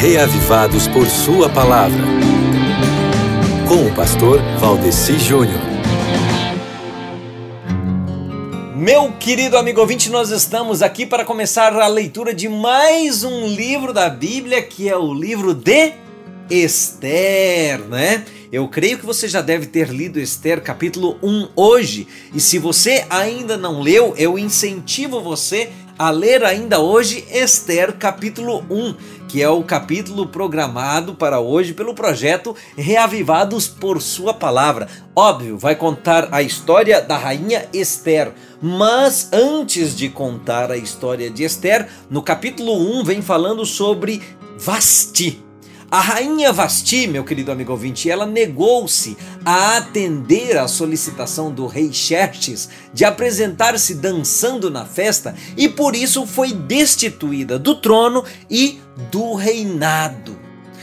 reavivados por Sua palavra. Com o pastor Valdeci Júnior. Meu querido amigo ouvinte, nós estamos aqui para começar a leitura de mais um livro da Bíblia, que é o livro de Esther, né? Eu creio que você já deve ter lido Esther capítulo 1 hoje, e se você ainda não leu, eu incentivo você a ler ainda hoje Esther capítulo 1, que é o capítulo programado para hoje pelo projeto Reavivados por Sua Palavra. Óbvio, vai contar a história da rainha Esther, mas antes de contar a história de Esther, no capítulo 1 vem falando sobre Vasti. A rainha Vasti, meu querido amigo ouvinte, ela negou-se a atender à solicitação do rei Xerxes de apresentar-se dançando na festa e por isso foi destituída do trono e do reinado.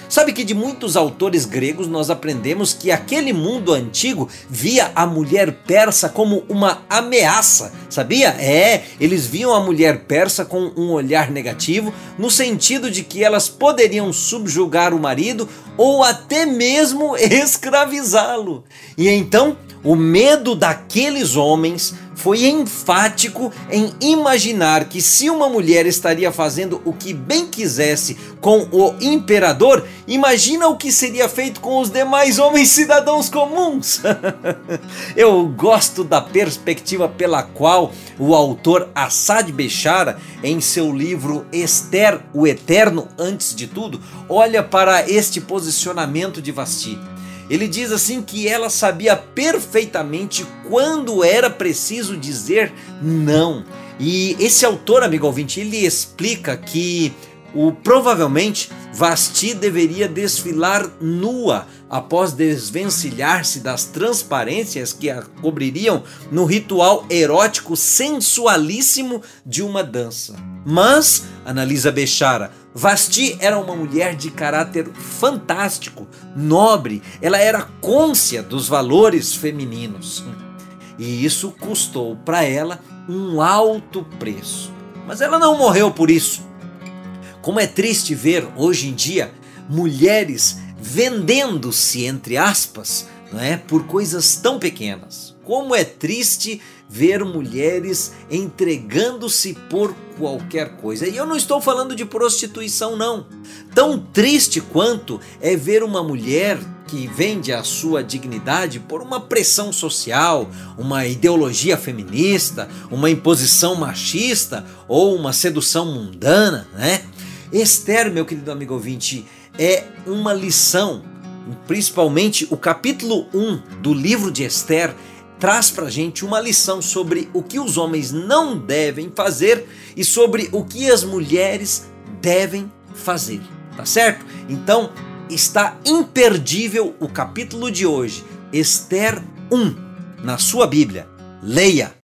Sabe que de muitos autores gregos nós aprendemos que aquele mundo antigo via a mulher persa como uma ameaça, sabia? É, eles viam a mulher persa com um olhar negativo, no sentido de que elas poderiam subjugar o marido ou até mesmo escravizá-lo. E então, o medo daqueles homens foi enfático em imaginar que se uma mulher estaria fazendo o que bem quisesse com o imperador, imagina o que seria feito com os demais homens cidadãos comuns. Eu gosto da perspectiva pela qual o autor Assad Bechara, em seu livro Esther, o Eterno antes de tudo, olha para este posicionamento de Vasti. Ele diz assim que ela sabia perfeitamente quando era preciso dizer não. E esse autor, amigo ouvinte, ele explica que o provavelmente Vasti deveria desfilar nua após desvencilhar-se das transparências que a cobririam no ritual erótico sensualíssimo de uma dança. Mas, analisa Bechara, Vasti era uma mulher de caráter fantástico, nobre, ela era côncia dos valores femininos. E isso custou para ela um alto preço. Mas ela não morreu por isso. Como é triste ver hoje em dia mulheres vendendo-se, entre aspas, não é, por coisas tão pequenas. Como é triste ver mulheres entregando-se por qualquer coisa. E eu não estou falando de prostituição, não. Tão triste quanto é ver uma mulher que vende a sua dignidade por uma pressão social, uma ideologia feminista, uma imposição machista ou uma sedução mundana, né? Esther, meu querido amigo ouvinte, é uma lição, principalmente o capítulo 1 do livro de Esther traz para gente uma lição sobre o que os homens não devem fazer e sobre o que as mulheres devem fazer, tá certo? Então está imperdível o capítulo de hoje, Esther 1, na sua Bíblia. Leia!